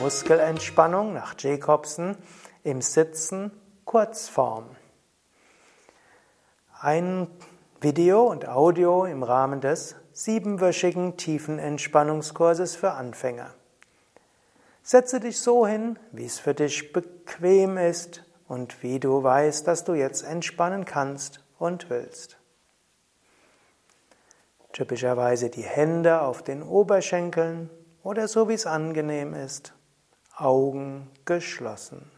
Muskelentspannung nach Jacobsen im Sitzen Kurzform. Ein Video und Audio im Rahmen des siebenwöchigen Tiefenentspannungskurses für Anfänger. Setze dich so hin, wie es für dich bequem ist und wie du weißt, dass du jetzt entspannen kannst und willst. Typischerweise die Hände auf den Oberschenkeln oder so wie es angenehm ist, Augen geschlossen.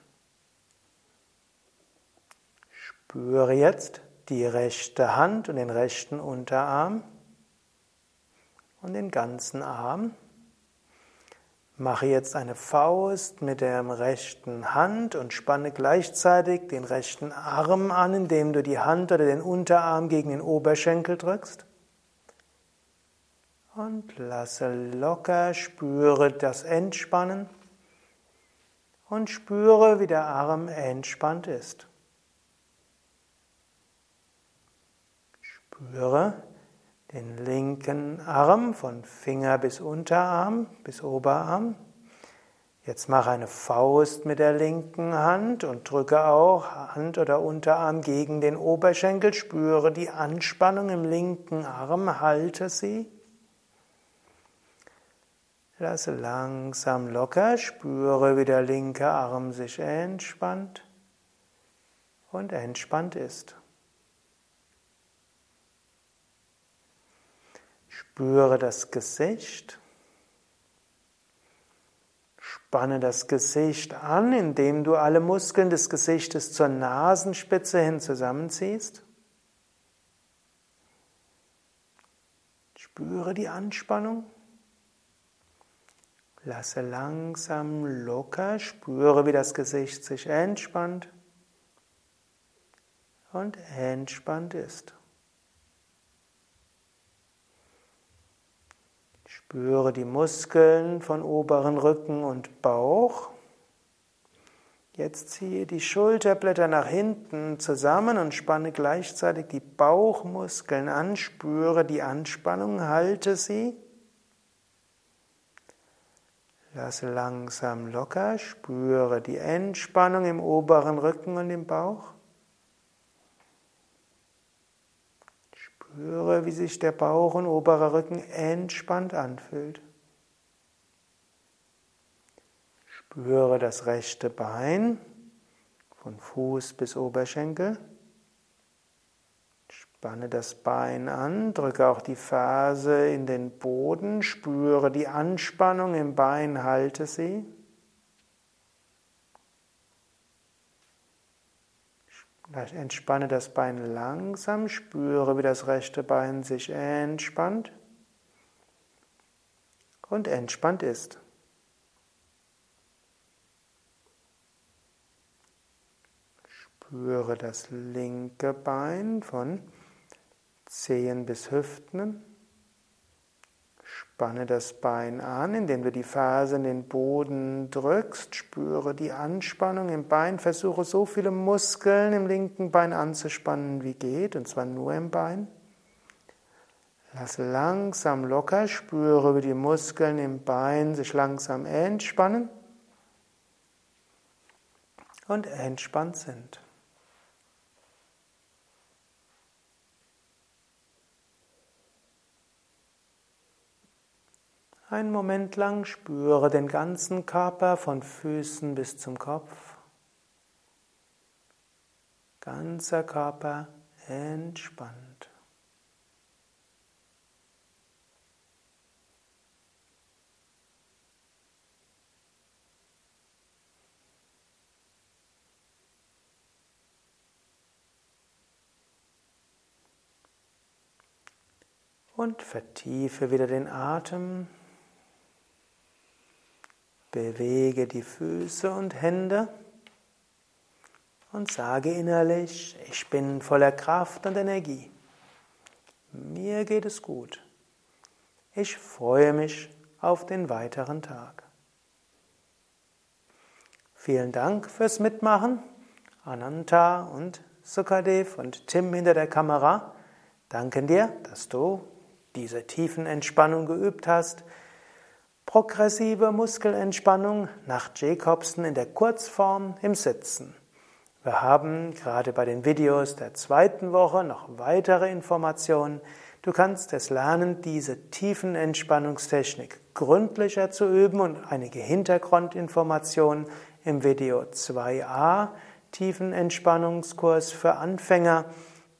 Spüre jetzt die rechte Hand und den rechten Unterarm und den ganzen Arm. Mache jetzt eine Faust mit der rechten Hand und spanne gleichzeitig den rechten Arm an, indem du die Hand oder den Unterarm gegen den Oberschenkel drückst. Und lasse locker, spüre das Entspannen und spüre, wie der Arm entspannt ist. Spüre den linken Arm von Finger bis Unterarm bis Oberarm. Jetzt mache eine Faust mit der linken Hand und drücke auch Hand oder Unterarm gegen den Oberschenkel. Spüre die Anspannung im linken Arm, halte sie. Lasse langsam locker, spüre, wie der linke Arm sich entspannt und entspannt ist. Spüre das Gesicht. Spanne das Gesicht an, indem du alle Muskeln des Gesichtes zur Nasenspitze hin zusammenziehst. Spüre die Anspannung. Lasse langsam locker, spüre, wie das Gesicht sich entspannt und entspannt ist. Spüre die Muskeln von oberen Rücken und Bauch. Jetzt ziehe die Schulterblätter nach hinten zusammen und spanne gleichzeitig die Bauchmuskeln an. Spüre die Anspannung, halte sie. Lasse langsam locker, spüre die Entspannung im oberen Rücken und im Bauch. Spüre, wie sich der Bauch und oberer Rücken entspannt anfühlt. Spüre das rechte Bein von Fuß bis Oberschenkel. Spanne das Bein an, drücke auch die Ferse in den Boden, spüre die Anspannung im Bein, halte sie. Entspanne das Bein langsam, spüre, wie das rechte Bein sich entspannt und entspannt ist. Spüre das linke Bein von Zehen bis Hüften. Spanne das Bein an, indem du die Ferse in den Boden drückst. Spüre die Anspannung im Bein. Versuche so viele Muskeln im linken Bein anzuspannen wie geht, und zwar nur im Bein. Lass langsam locker, spüre, wie die Muskeln im Bein sich langsam entspannen und entspannt sind. Einen Moment lang spüre den ganzen Körper von Füßen bis zum Kopf. Ganzer Körper entspannt. Und vertiefe wieder den Atem. Bewege die Füße und Hände und sage innerlich, ich bin voller Kraft und Energie. Mir geht es gut. Ich freue mich auf den weiteren Tag. Vielen Dank fürs Mitmachen. Ananta und Sukadev und Tim hinter der Kamera danken dir, dass du diese tiefen Entspannung geübt hast. Progressive Muskelentspannung nach Jacobsen in der Kurzform im Sitzen. Wir haben gerade bei den Videos der zweiten Woche noch weitere Informationen. Du kannst es lernen, diese tiefen Entspannungstechnik gründlicher zu üben und einige Hintergrundinformationen im Video 2a Tiefenentspannungskurs für Anfänger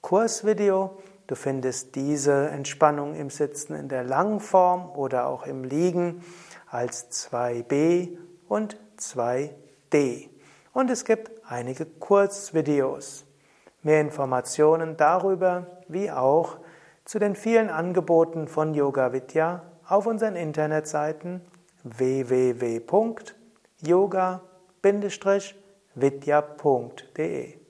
Kursvideo. Du findest diese Entspannung im Sitzen in der Langform oder auch im Liegen als 2b und 2d. Und es gibt einige Kurzvideos. Mehr Informationen darüber wie auch zu den vielen Angeboten von Yoga Vidya auf unseren Internetseiten www.yoga-vidya.de